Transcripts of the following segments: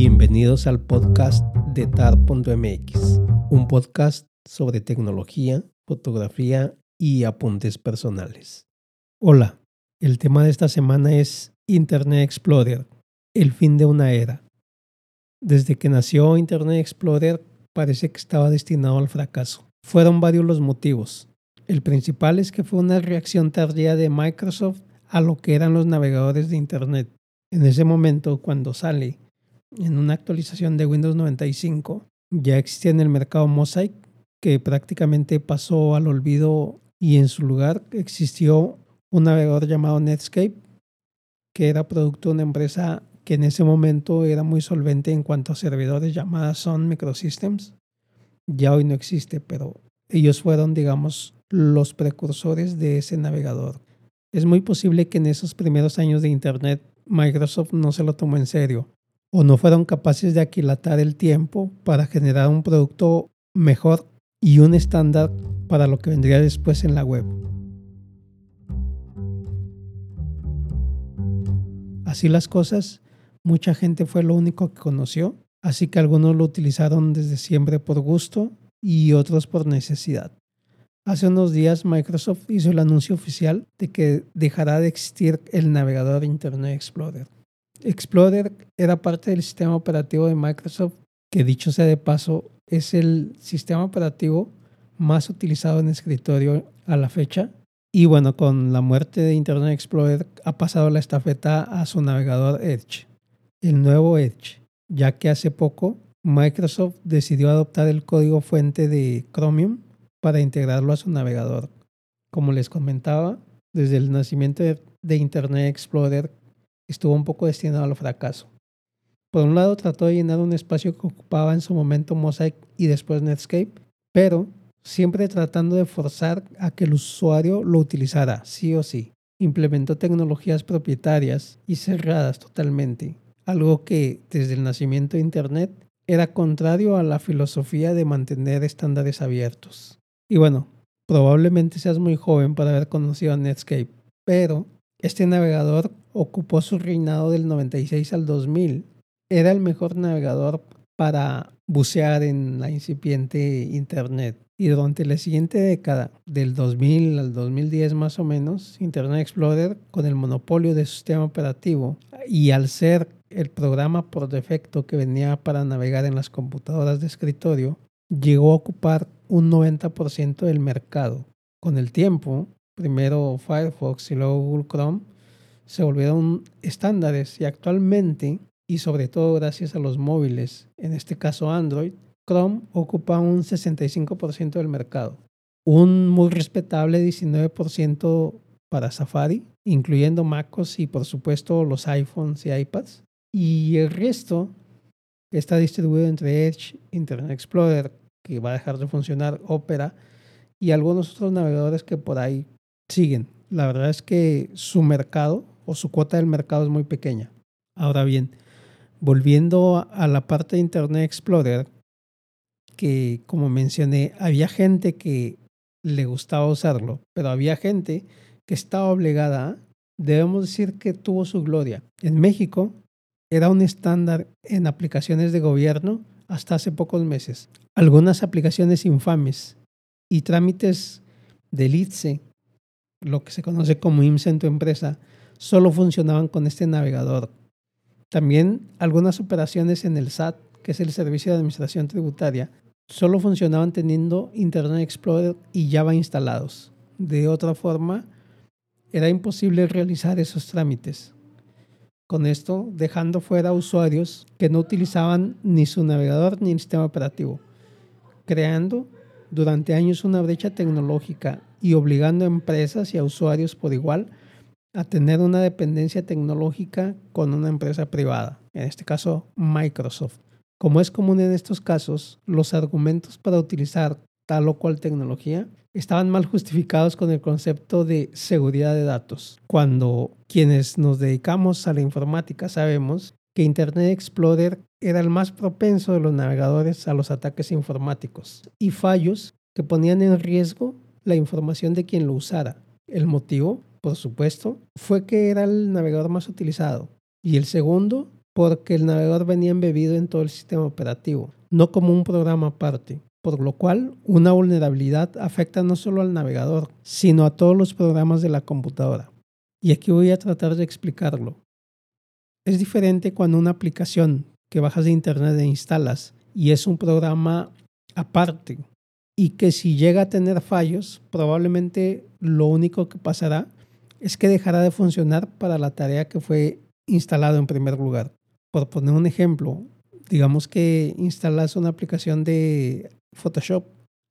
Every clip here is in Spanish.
Bienvenidos al podcast de tar.mx, un podcast sobre tecnología, fotografía y apuntes personales. Hola, el tema de esta semana es Internet Explorer, el fin de una era. Desde que nació Internet Explorer parece que estaba destinado al fracaso. Fueron varios los motivos. El principal es que fue una reacción tardía de Microsoft a lo que eran los navegadores de Internet. En ese momento, cuando sale en una actualización de Windows 95, ya existía en el mercado Mosaic, que prácticamente pasó al olvido y en su lugar existió un navegador llamado Netscape, que era producto de una empresa que en ese momento era muy solvente en cuanto a servidores llamada Sun Microsystems. Ya hoy no existe, pero ellos fueron, digamos, los precursores de ese navegador. Es muy posible que en esos primeros años de Internet Microsoft no se lo tomó en serio o no fueron capaces de aquilatar el tiempo para generar un producto mejor y un estándar para lo que vendría después en la web. Así las cosas, mucha gente fue lo único que conoció, así que algunos lo utilizaron desde siempre por gusto y otros por necesidad. Hace unos días Microsoft hizo el anuncio oficial de que dejará de existir el navegador Internet Explorer. Explorer era parte del sistema operativo de Microsoft, que dicho sea de paso, es el sistema operativo más utilizado en escritorio a la fecha. Y bueno, con la muerte de Internet Explorer ha pasado la estafeta a su navegador Edge, el nuevo Edge, ya que hace poco Microsoft decidió adoptar el código fuente de Chromium para integrarlo a su navegador. Como les comentaba, desde el nacimiento de Internet Explorer estuvo un poco destinado al fracaso. Por un lado trató de llenar un espacio que ocupaba en su momento Mosaic y después Netscape, pero siempre tratando de forzar a que el usuario lo utilizara, sí o sí. Implementó tecnologías propietarias y cerradas totalmente, algo que desde el nacimiento de Internet era contrario a la filosofía de mantener estándares abiertos. Y bueno, probablemente seas muy joven para haber conocido a Netscape, pero este navegador ocupó su reinado del 96 al 2000. Era el mejor navegador para bucear en la incipiente Internet. Y durante la siguiente década, del 2000 al 2010 más o menos, Internet Explorer, con el monopolio de su sistema operativo y al ser el programa por defecto que venía para navegar en las computadoras de escritorio, llegó a ocupar un 90% del mercado. Con el tiempo, primero Firefox y luego Google Chrome, se volvieron estándares y actualmente, y sobre todo gracias a los móviles, en este caso Android, Chrome ocupa un 65% del mercado. Un muy respetable 19% para Safari, incluyendo MacOS y por supuesto los iPhones y iPads. Y el resto está distribuido entre Edge, Internet Explorer, que va a dejar de funcionar, Opera y algunos otros navegadores que por ahí siguen. La verdad es que su mercado o su cuota del mercado es muy pequeña. Ahora bien, volviendo a la parte de Internet Explorer, que como mencioné, había gente que le gustaba usarlo, pero había gente que estaba obligada, debemos decir que tuvo su gloria. En México era un estándar en aplicaciones de gobierno hasta hace pocos meses. Algunas aplicaciones infames y trámites del ITSE, lo que se conoce como IMSS tu empresa, solo funcionaban con este navegador. También algunas operaciones en el SAT, que es el Servicio de Administración Tributaria, solo funcionaban teniendo Internet Explorer y Java instalados. De otra forma, era imposible realizar esos trámites. Con esto, dejando fuera usuarios que no utilizaban ni su navegador ni el sistema operativo, creando durante años una brecha tecnológica y obligando a empresas y a usuarios por igual a tener una dependencia tecnológica con una empresa privada, en este caso Microsoft. Como es común en estos casos, los argumentos para utilizar tal o cual tecnología estaban mal justificados con el concepto de seguridad de datos, cuando quienes nos dedicamos a la informática sabemos que Internet Explorer era el más propenso de los navegadores a los ataques informáticos y fallos que ponían en riesgo la información de quien lo usara. El motivo por supuesto, fue que era el navegador más utilizado. Y el segundo, porque el navegador venía embebido en todo el sistema operativo, no como un programa aparte, por lo cual una vulnerabilidad afecta no solo al navegador, sino a todos los programas de la computadora. Y aquí voy a tratar de explicarlo. Es diferente cuando una aplicación que bajas de internet e instalas y es un programa aparte y que si llega a tener fallos, probablemente lo único que pasará es que dejará de funcionar para la tarea que fue instalado en primer lugar. Por poner un ejemplo, digamos que instalas una aplicación de Photoshop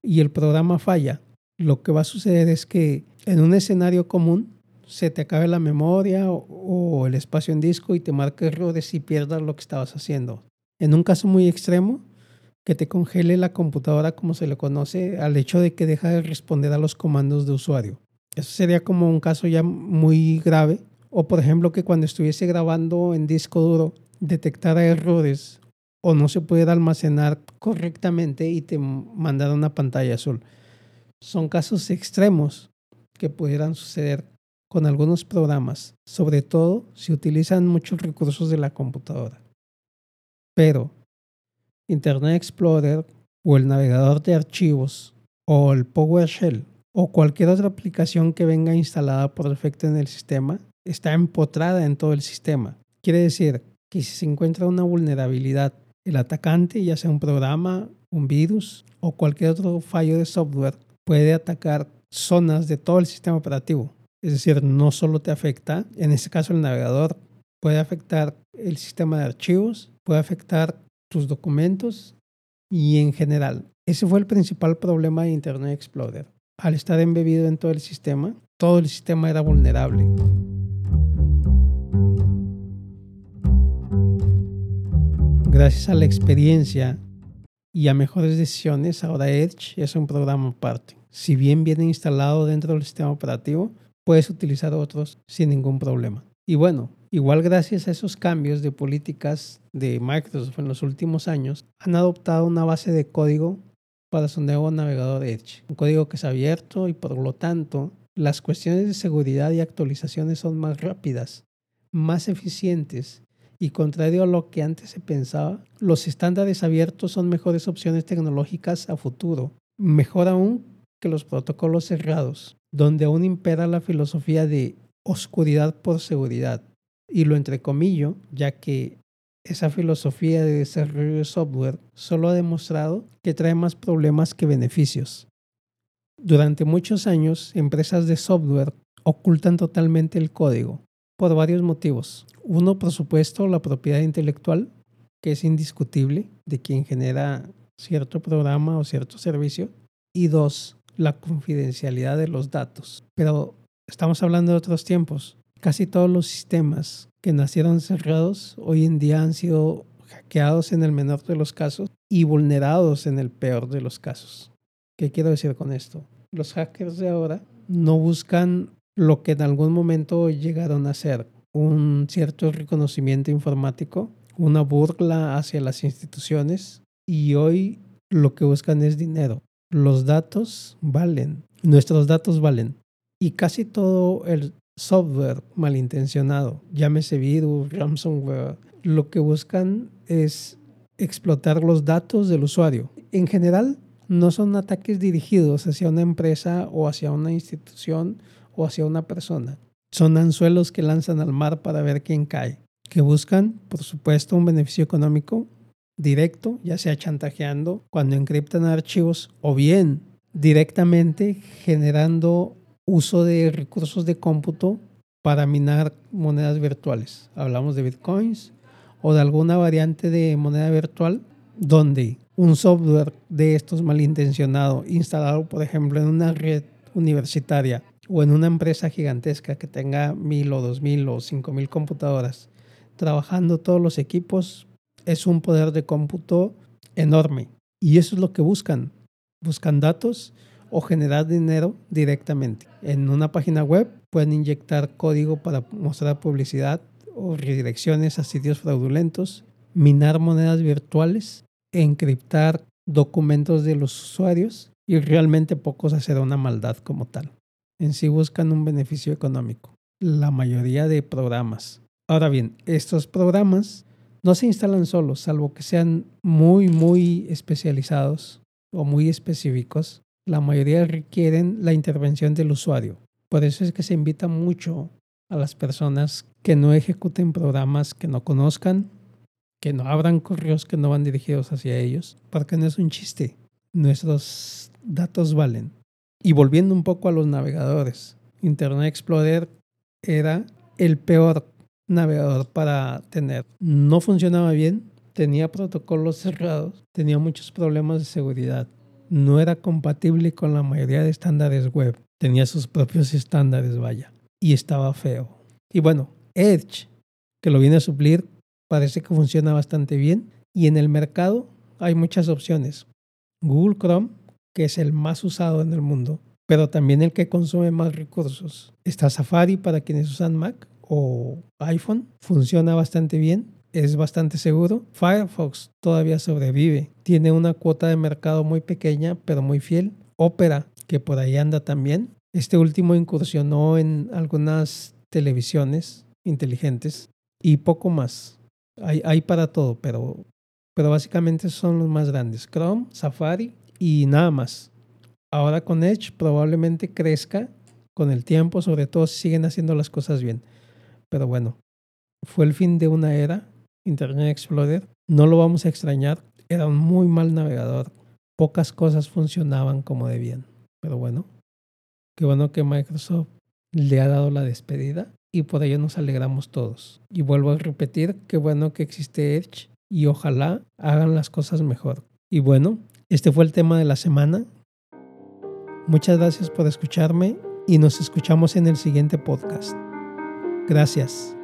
y el programa falla. Lo que va a suceder es que en un escenario común se te acabe la memoria o, el espacio en disco y te marque errores y pierdas lo que estabas haciendo. En un caso muy extremo, que te congele la computadora como se le conoce al hecho de que deja de responder a los comandos de usuario. Eso sería como un caso ya muy grave. O por ejemplo que cuando estuviese grabando en disco duro detectara errores o no se pudiera almacenar correctamente y te mandara una pantalla azul. Son casos extremos que pudieran suceder con algunos programas, sobre todo si utilizan muchos recursos de la computadora. Pero Internet Explorer o el navegador de archivos o el PowerShell o cualquier otra aplicación que venga instalada por defecto en el sistema está empotrada en todo el sistema. Quiere decir que si se encuentra una vulnerabilidad, el atacante, ya sea un programa, un virus o cualquier otro fallo de software, puede atacar zonas de todo el sistema operativo. Es decir, no solo te afecta, en este caso el navegador, puede afectar el sistema de archivos, puede afectar tus documentos y en general. Ese fue el principal problema de Internet Explorer. Al estar embebido en todo el sistema, todo el sistema era vulnerable. Gracias a la experiencia y a mejores decisiones, ahora Edge es un programa aparte. Si bien viene instalado dentro del sistema operativo, puedes utilizar otros sin ningún problema. Y bueno, igual gracias a esos cambios de políticas de Microsoft en los últimos años, han adoptado una base de código para su nuevo navegador Edge. Un código que es abierto y por lo tanto las cuestiones de seguridad y actualizaciones son más rápidas, más eficientes y contrario a lo que antes se pensaba, los estándares abiertos son mejores opciones tecnológicas a futuro. Mejor aún que los protocolos cerrados, donde aún impera la filosofía de oscuridad por seguridad. Y lo entrecomillo, ya que esa filosofía de desarrollo de software solo ha demostrado que trae más problemas que beneficios. Durante muchos años, empresas de software ocultan totalmente el código por varios motivos. Uno, por supuesto, la propiedad intelectual, que es indiscutible de quien genera cierto programa o cierto servicio. Y dos, la confidencialidad de los datos. Pero estamos hablando de otros tiempos. Casi todos los sistemas que nacieron cerrados hoy en día han sido hackeados en el menor de los casos y vulnerados en el peor de los casos. ¿Qué quiero decir con esto? Los hackers de ahora no buscan lo que en algún momento llegaron a ser un cierto reconocimiento informático, una burla hacia las instituciones y hoy lo que buscan es dinero. Los datos valen, nuestros datos valen y casi todo el software malintencionado, llámese virus, ransomware, lo que buscan es explotar los datos del usuario. En general, no son ataques dirigidos hacia una empresa o hacia una institución o hacia una persona. Son anzuelos que lanzan al mar para ver quién cae, que buscan, por supuesto, un beneficio económico directo, ya sea chantajeando cuando encriptan archivos o bien directamente generando uso de recursos de cómputo para minar monedas virtuales. Hablamos de bitcoins o de alguna variante de moneda virtual donde un software de estos malintencionado instalado, por ejemplo, en una red universitaria o en una empresa gigantesca que tenga mil o dos mil o cinco mil computadoras trabajando todos los equipos, es un poder de cómputo enorme. Y eso es lo que buscan. Buscan datos o generar dinero directamente. En una página web pueden inyectar código para mostrar publicidad o redirecciones a sitios fraudulentos, minar monedas virtuales, encriptar documentos de los usuarios y realmente pocos hacer una maldad como tal. En sí buscan un beneficio económico. La mayoría de programas. Ahora bien, estos programas no se instalan solos, salvo que sean muy, muy especializados o muy específicos. La mayoría requieren la intervención del usuario. Por eso es que se invita mucho a las personas que no ejecuten programas que no conozcan, que no abran correos que no van dirigidos hacia ellos, porque no es un chiste. Nuestros datos valen. Y volviendo un poco a los navegadores, Internet Explorer era el peor navegador para tener. No funcionaba bien, tenía protocolos cerrados, tenía muchos problemas de seguridad. No era compatible con la mayoría de estándares web. Tenía sus propios estándares, vaya. Y estaba feo. Y bueno, Edge, que lo viene a suplir, parece que funciona bastante bien. Y en el mercado hay muchas opciones. Google Chrome, que es el más usado en el mundo, pero también el que consume más recursos. Está Safari para quienes usan Mac o iPhone, funciona bastante bien, es bastante seguro. Firefox todavía sobrevive, tiene una cuota de mercado muy pequeña, pero muy fiel. Opera, que por ahí anda también. Este último incursionó en algunas televisiones inteligentes y poco más. Hay, hay para todo, pero, pero básicamente son los más grandes. Chrome, Safari y nada más. Ahora con Edge probablemente crezca con el tiempo, sobre todo si siguen haciendo las cosas bien. Pero bueno, fue el fin de una era, Internet Explorer. No lo vamos a extrañar. Era un muy mal navegador. Pocas cosas funcionaban como debían. Pero bueno, qué bueno que Microsoft le ha dado la despedida y por ello nos alegramos todos. Y vuelvo a repetir, qué bueno que existe Edge y ojalá hagan las cosas mejor. Y bueno, este fue el tema de la semana. Muchas gracias por escucharme y nos escuchamos en el siguiente podcast. Gracias.